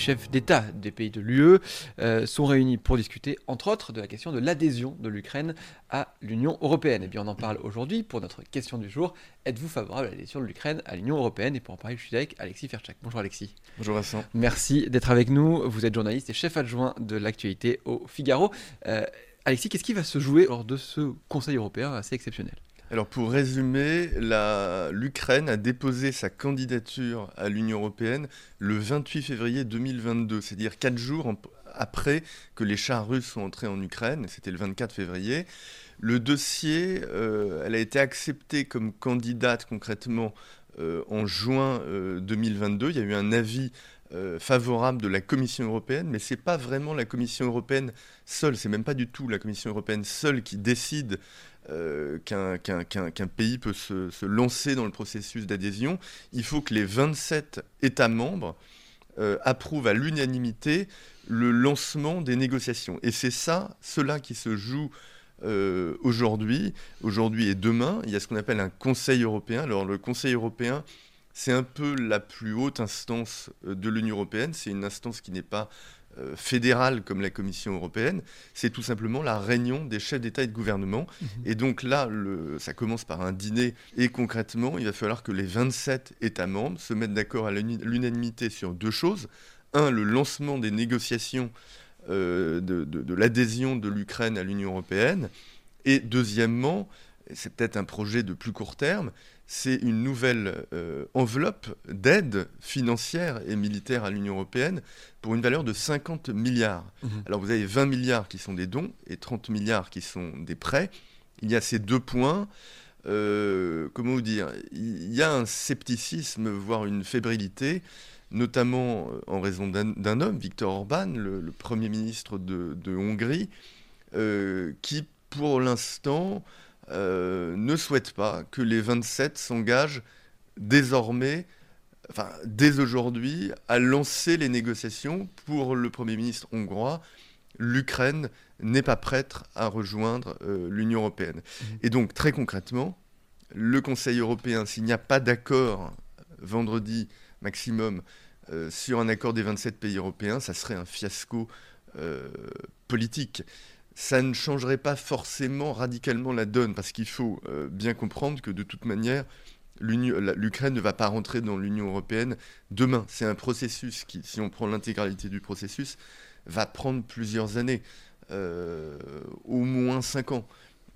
Chefs d'État des pays de l'UE euh, sont réunis pour discuter, entre autres, de la question de l'adhésion de l'Ukraine à l'Union européenne. Et bien, on en parle aujourd'hui pour notre question du jour. Êtes-vous favorable à l'adhésion de l'Ukraine à l'Union européenne? Et pour en parler, je suis avec Alexis Ferchak. Bonjour Alexis. Bonjour Vincent. Merci d'être avec nous. Vous êtes journaliste et chef adjoint de l'actualité au Figaro. Euh, Alexis, qu'est-ce qui va se jouer lors de ce Conseil européen assez exceptionnel? Alors pour résumer, l'Ukraine a déposé sa candidature à l'Union européenne le 28 février 2022, c'est-à-dire quatre jours après que les chars russes sont entrés en Ukraine, c'était le 24 février. Le dossier, euh, elle a été acceptée comme candidate concrètement euh, en juin 2022. Euh, Il y a eu un avis favorable de la Commission européenne, mais ce n'est pas vraiment la Commission européenne seule, c'est même pas du tout la Commission européenne seule qui décide euh, qu'un pays peut se, lancer dans le processus d'adhésion, il faut que les 27 États membres euh, approuvent à l'unanimité le lancement des négociations. Et c'est ça, cela qui se joue euh, aujourd'hui, aujourd'hui et demain. Il y a ce qu'on appelle un Conseil européen. Alors le Conseil européen, c'est un peu la plus haute instance de l'Union européenne. C'est une instance qui n'est pas fédérale comme la Commission européenne, c'est tout simplement la réunion des chefs d'État et de gouvernement. Mhm. Et donc là, ça commence par un dîner et concrètement, il va falloir que les 27 États membres se mettent d'accord à l'unanimité sur deux choses. Un, le lancement des négociations euh, de l'adhésion de l'Ukraine à l'Union européenne. Et deuxièmement, c'est peut-être un projet de plus court terme, c'est une nouvelle euh, enveloppe d'aide financière et militaire à l'Union européenne pour une valeur de 50 milliards. Mmh. Alors vous avez 20 milliards qui sont des dons et 30 milliards qui sont des prêts. Il y a ces deux points. Euh, comment vous dire Il y a un scepticisme, voire une fébrilité, notamment euh, en raison d'un homme, Viktor Orban, le, Premier ministre de, Hongrie, qui, pour l'instant, euh, ne souhaite pas que les 27 s'engagent désormais, enfin dès aujourd'hui, à lancer les négociations pour le Premier ministre hongrois. L'Ukraine n'est pas prête à rejoindre euh, l'Union européenne. Mmh. Et donc très concrètement, le Conseil européen, s'il n'y a pas d'accord vendredi maximum euh, sur un accord des 27 pays européens, ça serait un fiasco politique ça ne changerait pas forcément radicalement la donne, parce qu'il faut euh, bien comprendre que de toute manière, l'Ukraine ne va pas rentrer dans l'Union européenne demain. C'est un processus qui, si on prend l'intégralité du processus, va prendre plusieurs années, euh, au moins cinq ans.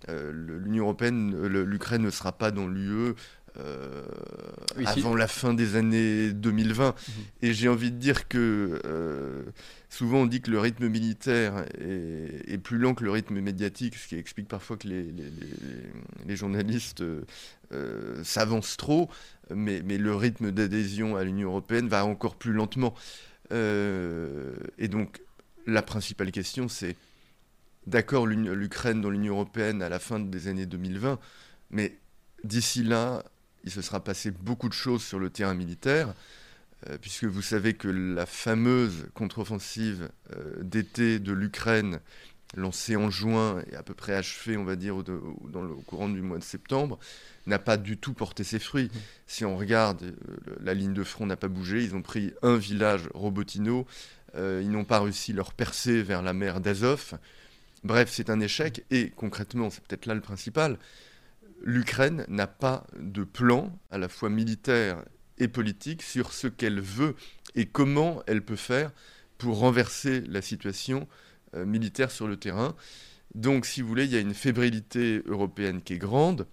Euh, L'Union européenne, l'Ukraine ne sera pas dans l'UE euh, avant la fin des années 2020. Mhm. Et j'ai envie de dire que euh, souvent on dit que le rythme militaire est, plus lent que le rythme médiatique, ce qui explique parfois que les, les, journalistes euh, s'avancent trop, mais, mais, le rythme d'adhésion à l'Union européenne va encore plus lentement. et donc la principale question c'est d'accord l'Ukraine dans l'Union européenne à la fin des années 2020, mais d'ici là, il se sera passé beaucoup de choses sur le terrain militaire, euh, puisque vous savez que la fameuse contre-offensive euh, d'été de l'Ukraine, lancée en juin et à peu près achevée, on va dire, au, dans le, courant du mois de septembre, n'a pas du tout porté ses fruits. Mmh. Si on regarde, euh, la ligne de front n'a pas bougé, ils ont pris un village, Robotino, ils n'ont pas réussi leur percée vers la mer d'Azov. Bref, c'est un échec, et concrètement, c'est peut-être là le principal, l'Ukraine n'a pas de plan, à la fois militaire et politique, sur ce qu'elle veut et comment elle peut faire pour renverser la situation euh, militaire sur le terrain. Donc, si vous voulez, il y a une fébrilité européenne qui est grande,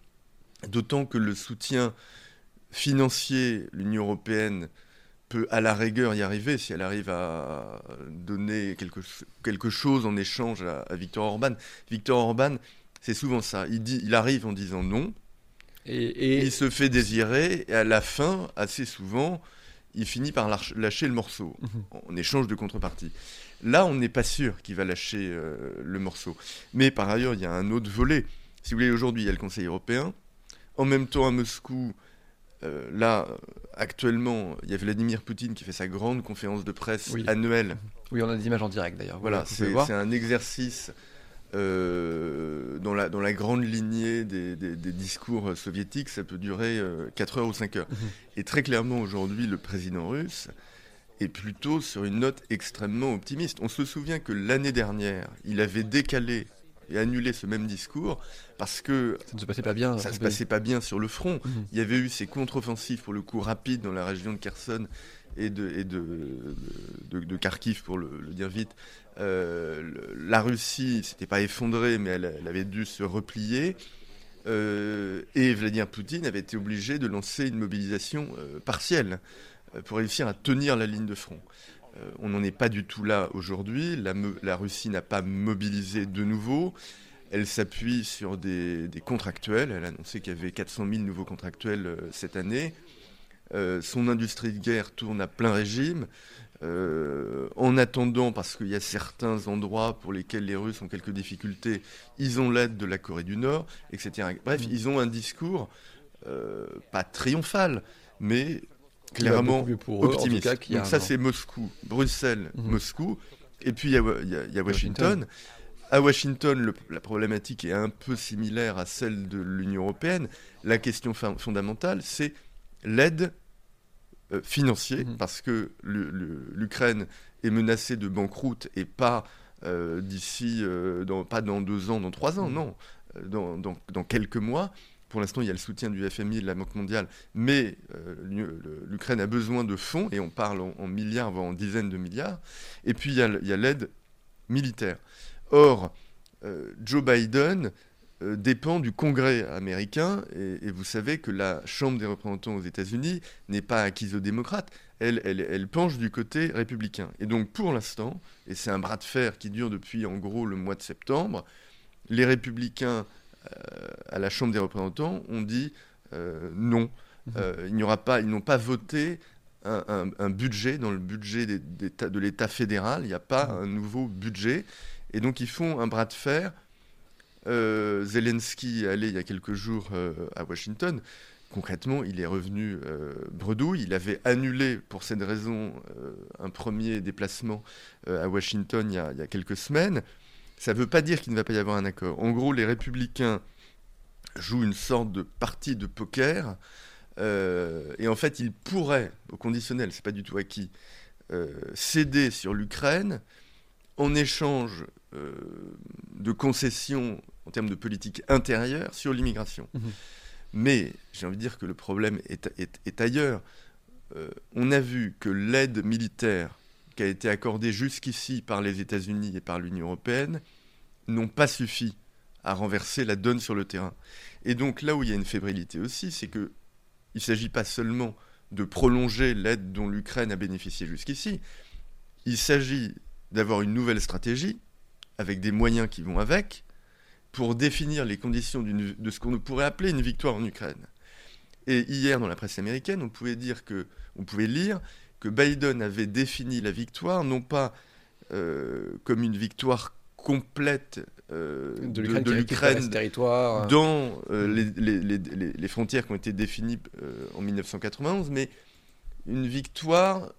d'autant que le soutien financier, l'Union européenne peut à la rigueur y arriver si elle arrive à donner quelque, chose en échange à, à Viktor Orban. Viktor Orban, c'est souvent ça. Il, dit, il arrive en disant non, et, il se fait désirer, et à la fin, assez souvent, il finit par lâcher le morceau, mhm. en échange de contrepartie. Là, on n'est pas sûr qu'il va lâcher euh, le morceau. Mais par ailleurs, il y a un autre volet. Si vous voulez, aujourd'hui, il y a le Conseil européen. En même temps, à Moscou, Euh, là, actuellement, il y a Vladimir Poutine qui fait sa grande conférence de presse Oui. annuelle. Oui, on a des images en direct d'ailleurs. Voilà, c'est un exercice euh, dans, la, dans la grande lignée des, des- des discours soviétiques, ça peut durer 4 heures ou 5 heures. Mhm. Et très clairement, aujourd'hui, le président russe est plutôt sur une note extrêmement optimiste. On se souvient que l'année dernière, il avait décalé et annulé ce même discours parce que Ça ne se passait pas bien. ça se Oui. passait pas bien sur le front. Mhm. Il y avait eu ces contre-offensives pour le coup rapides dans la région de Kherson et de, de, de, Kharkiv pour le, dire vite. Euh, la Russie s'était pas effondrée mais elle, avait dû se replier. Euh, et Vladimir Poutine avait été obligé de lancer une mobilisation euh, partielle pour réussir à tenir la ligne de front. On n'en est pas du tout là aujourd'hui. La, la Russie n'a pas mobilisé de nouveau. Elle s'appuie sur des, des contractuels. Elle a annoncé qu'il y avait 400 000 nouveaux contractuels cette année. Euh, son industrie de guerre tourne à plein régime. Euh, en attendant, parce qu'il y a certains endroits pour lesquels les Russes ont quelques difficultés, ils ont l'aide de la Corée du Nord, etc. Bref, Mm. ils ont un discours euh, pas triomphal, mais clairement pour eux, optimiste. cas, Donc ça, c'est Moscou, Bruxelles, Mhm. Moscou, et puis il y a, y y Washington. À Washington, le- la problématique est un peu similaire à celle de l'Union européenne. La question fondamentale, c'est l'aide euh, financière, Mhm. parce que l'Ukraine est menacée de banqueroute et pas euh, d'ici, euh, dans- pas dans deux ans, dans trois ans, Mhm. non, dans, dans- dans quelques mois. Pour l'instant, il y a le soutien du FMI et de la Banque mondiale, mais l'Ukraine a besoin de fonds, et on parle en, en milliards, voire en dizaines de milliards. Et puis, il y a, l'aide militaire. Or, Joe Biden dépend du Congrès américain, et, et vous savez que la Chambre des représentants aux États-Unis n'est pas acquise aux démocrates, elle, elle, elle penche du côté républicain. Et donc, pour l'instant, et c'est un bras de fer qui dure depuis en gros le mois de septembre, les républicains euh, à la Chambre des représentants ont dit euh, non. Mhm. Euh, il n'y aura pas, ils n'ont pas voté un, un- un budget dans le budget des- de l'État fédéral. Il n'y a pas Mhm. un nouveau budget, et donc ils font un bras de fer. Euh, Zelensky est allé il y a quelques jours euh, à Washington. Concrètement, il est revenu euh, bredouille. Il avait annulé pour cette raison un premier déplacement à Washington il y, a, quelques semaines. Ça ne veut pas dire qu'il ne va pas y avoir un accord. En gros, les républicains jouent une sorte de partie de poker. et en fait, ils pourraient, au conditionnel, c'est pas du tout acquis, céder sur l'Ukraine en échange de concessions en termes de politique intérieure sur l'immigration. Mhm. Mais j'ai envie de dire que le problème est, est- est ailleurs. Euh, on a vu que l'aide militaire qui a été accordée jusqu'ici par les États-Unis et par l'Union européenne n'ont pas suffi à renverser la donne sur le terrain. Et donc là où il y a une fébrilité aussi, c'est que il ne s'agit pas seulement de prolonger l'aide dont l'Ukraine a bénéficié jusqu'ici, il s'agit d'avoir une nouvelle stratégie avec des moyens qui vont avec pour définir les conditions de ce qu'on pourrait appeler une victoire en Ukraine. Et hier, dans la presse américaine, on pouvait dire que, on pouvait lire que Biden avait défini la victoire non pas euh, comme une victoire complète euh, de l'Ukraine territoire. dans euh, les, les- les- les- les frontières qui ont été définies en 1991, mais une victoire,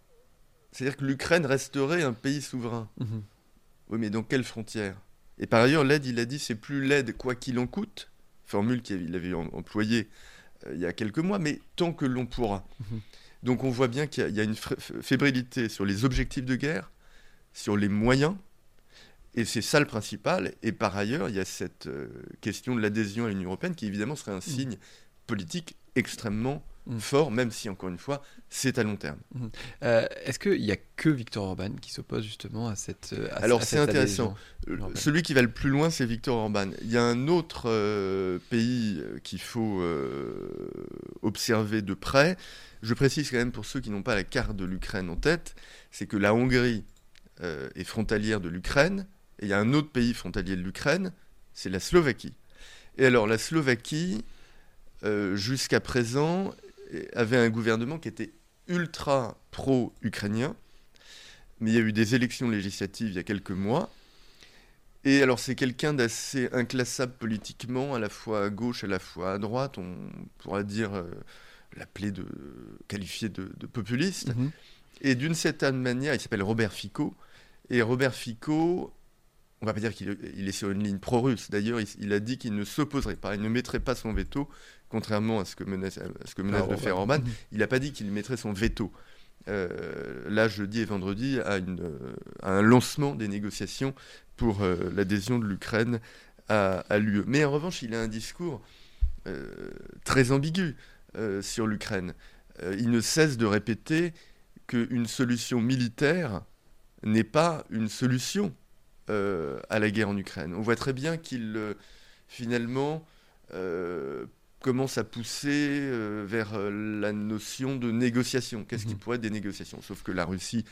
c'est-à-dire que l'Ukraine resterait un pays souverain. Mhm. Oui, mais dans quelles frontières? Et par ailleurs, l'aide, il a dit, c'est plus l'aide quoi qu'il en coûte, formule qu'il avait em- employée euh, il y a quelques mois, mais tant que l'on pourra. Mhm. Donc on voit bien qu'il y a- il y, a une fébrilité sur les objectifs de guerre, sur les moyens, et c'est ça le principal. Et par ailleurs, il y a cette euh, question de l'adhésion à l'Union européenne qui évidemment serait un signe politique extrêmement Mm. fort, même si encore une fois, c'est à long terme. Euh, Est-ce qu'il n'y a que Victor Orban qui s'oppose justement à cette. à- Alors, c'est intéressant. adhésion Euh. Celui qui va le plus loin, c'est Victor Orban. Il y a un autre euh, pays euh, qu'il faut euh, observer de près. Je précise quand même pour ceux qui n'ont pas la carte de l'Ukraine en tête, c'est que la Hongrie euh, est frontalière de l'Ukraine, et il y a un autre pays frontalier de l'Ukraine, c'est la Slovaquie. Et alors la Slovaquie, euh, jusqu'à présent, euh, avait un gouvernement qui était ultra pro-ukrainien, mais il y a eu des élections législatives il y a quelques mois. Et alors c'est quelqu'un d'assez inclassable politiquement, à la fois à gauche, à la fois à droite, on pourra dire euh, l'appeler de qualifier de, populiste. Mhm. Et d'une certaine manière, il s'appelle Robert Fico. Et Robert Fico, on va pas dire qu'il est sur une ligne pro-russe. D'ailleurs, il, a dit qu'il ne s'opposerait pas, il ne mettrait pas son veto, contrairement à ce que menace, ce que menace de faire Orban. Il n'a pas dit qu'il mettrait son veto. Euh, là, jeudi et vendredi, à, une, à, un lancement des négociations pour euh, l'adhésion de l'Ukraine à, à l'UE. Mais en revanche, il a un discours euh, très ambigu sur l'Ukraine. il ne cesse de répéter qu'une solution militaire n'est pas une solution à la guerre en Ukraine. On voit très bien qu'il, finalement, commence à pousser euh, vers euh, la notion de négociation. Qu'est-ce qui mhm. pourrait être des négociations? Sauf que la Russie,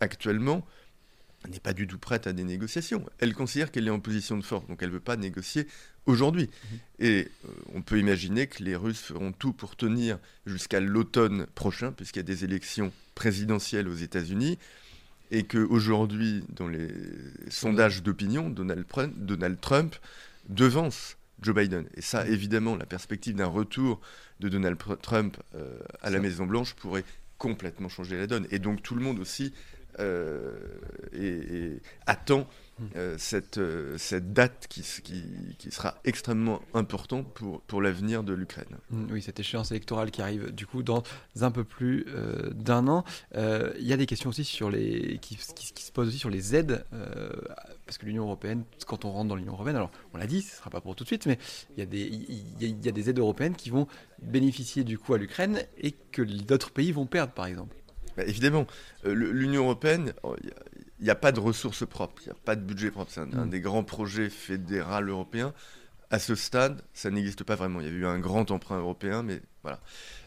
actuellement, n'est pas du tout prête à des négociations. Elle considère qu'elle est en position de force, donc elle ne veut pas négocier aujourd'hui. Mhm. Et euh, on peut imaginer que les Russes feront tout pour tenir jusqu'à l'automne prochain, puisqu'il y a des élections présidentielles aux États-Unis, et qu'aujourd'hui, dans les sondages d'opinion, Donald, Donald Trump devance Joe Biden. Et ça, évidemment, la perspective d'un retour de Donald Trump euh, à la Maison-Blanche pourrait complètement changer la donne. Et donc tout le monde aussi euh, et, attend. Euh, cette, euh, cette date qui, qui, qui, sera extrêmement importante pour, pour l'avenir de l'Ukraine. Hmm, oui, cette échéance électorale qui arrive du coup dans un peu plus d'un an. Il y a des questions aussi sur les, qui, qui, se posent aussi sur les aides, parce que l'Union européenne, quand on rentre dans l'Union européenne, alors on l'a dit, ce ne sera pas pour tout de suite, mais il y, a des, il y a des aides européennes qui vont bénéficier du coup à l'Ukraine et que d'autres pays vont perdre par exemple. Bah, évidemment, euh, l'Union européenne, il n'y a, pas de ressources propres, il n'y a pas de budget propre. C'est un, mm. des grands projets fédéral européens. À ce stade, ça n'existe pas vraiment. Il y a eu un grand emprunt européen, mais voilà.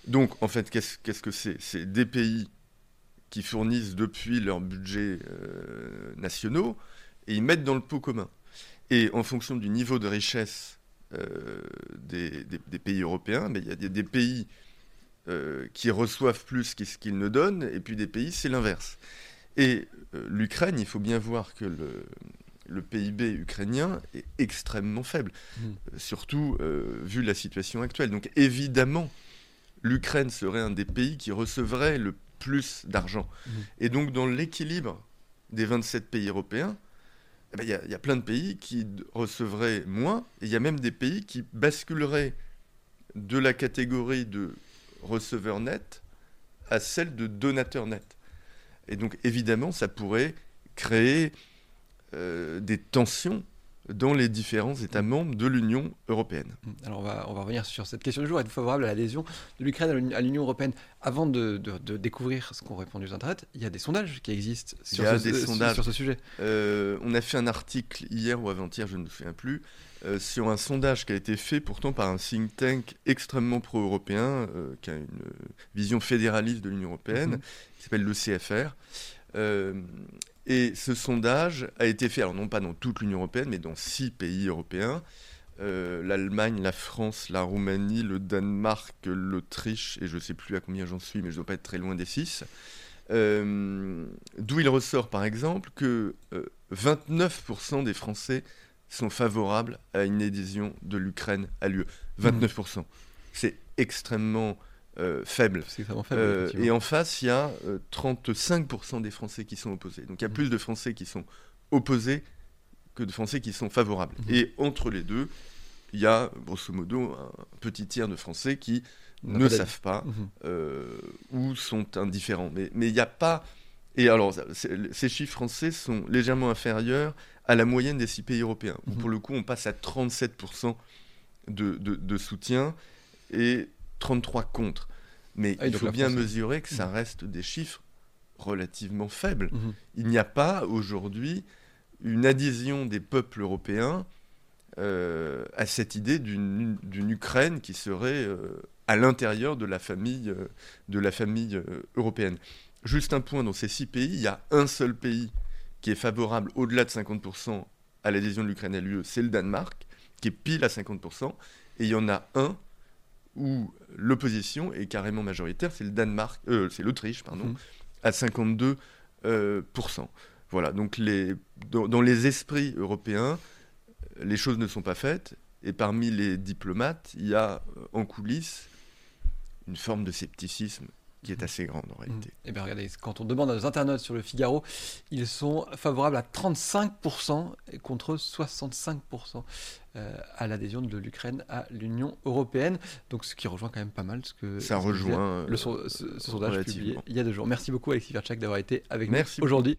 Donc, en fait, qu'est-ce que c'est? C'est des pays qui fournissent depuis leurs budgets euh, nationaux et ils mettent dans le pot commun. Et en fonction du niveau de richesse euh, des, pays européens, mais il y a des pays euh, qui reçoivent plus qu'ils ne donnent, et puis des pays, c'est l'inverse. Et euh, l'Ukraine, il faut bien voir que le, PIB ukrainien est extrêmement faible, mmh. euh, surtout vu la situation actuelle. Donc évidemment, l'Ukraine serait un des pays qui recevrait le plus d'argent. Mmh. Et donc dans l'équilibre des 27 pays européens, eh ben, il y, y, a plein de pays qui recevraient moins, et il y a même des pays qui basculeraient de la catégorie de receveur net à celle de donateur net. Et donc évidemment, ça pourrait créer euh, des tensions dans les différents États membres de l'Union européenne. Mmh. Alors on va, on va revenir sur cette question du jour. Êtes-vous favorable à l'adhésion de l'Ukraine à l'Union européenne Avant de, de, découvrir ce qu'ont répondu les Internet, il y a des sondages qui existent sur, ce, sur ce, sujet. Euh, on a fait un article hier ou avant-hier, je ne me souviens plus, euh, sur un sondage qui a été fait pourtant par un think tank extrêmement pro-européen, euh, qui a une vision fédéraliste de l'Union européenne, mmh. qui s'appelle le CFR. Et ce sondage a été fait, alors non pas dans toute l'Union européenne, mais dans six pays européens. Euh, L'Allemagne, la France, la Roumanie, le Danemark, l'Autriche, et je ne sais plus à combien j'en suis, mais je ne dois pas être très loin des six. Euh, d'où il ressort par exemple que 29% euh, des Français sont favorables à une adhésion de l'Ukraine à l'UE. 29%. C'est extrêmement euh, faible. Euh, et en face, il y a 35% euh, des Français qui sont opposés. Donc il y a mhm. plus de Français qui sont opposés que de Français qui sont favorables. Mhm. Et entre les deux, il y a grosso modo un petit tiers de Français qui ne savent pas mhm. ou sont indifférents. Mais il n'y a pas... Et alors, ces chiffres français sont légèrement inférieurs à la moyenne des six pays européens, où pour le coup, on passe à 37% de, de, de soutien. Et 33 contre. Mais ah il faut bien mesurer que ça mmh. reste des chiffres relativement faibles. Mmh. Il n'y a pas aujourd'hui une adhésion des peuples européens euh, à cette idée d'une Ukraine qui serait euh, à l'intérieur de la famille, euh, de la famille européenne. Juste un point, dans ces six pays, il y a un seul pays qui est favorable au-delà de 50% à l'adhésion de l'Ukraine à l'UE, c'est le Danemark, qui est pile à 50%, et il y en a un où l'opposition est carrément majoritaire, c'est le Danemark, euh, c'est l'Autriche, pardon, mhm. à 52%. Euh, voilà, donc les, dans, les esprits européens, les choses ne sont pas faites, et parmi les diplomates, il y a euh, en coulisses une forme de scepticisme qui est assez grande en réalité. Et bien regardez, quand on demande à nos internautes sur le Figaro, ils sont favorables à 35% contre 65% euh, à l'adhésion de l'Ukraine à l'Union européenne. Donc ce qui rejoint quand même pas mal ce que ça rejoint le, ce, sondage publié il y a deux jours. Merci beaucoup Alexis Verchak d'avoir été avec nous aujourd'hui.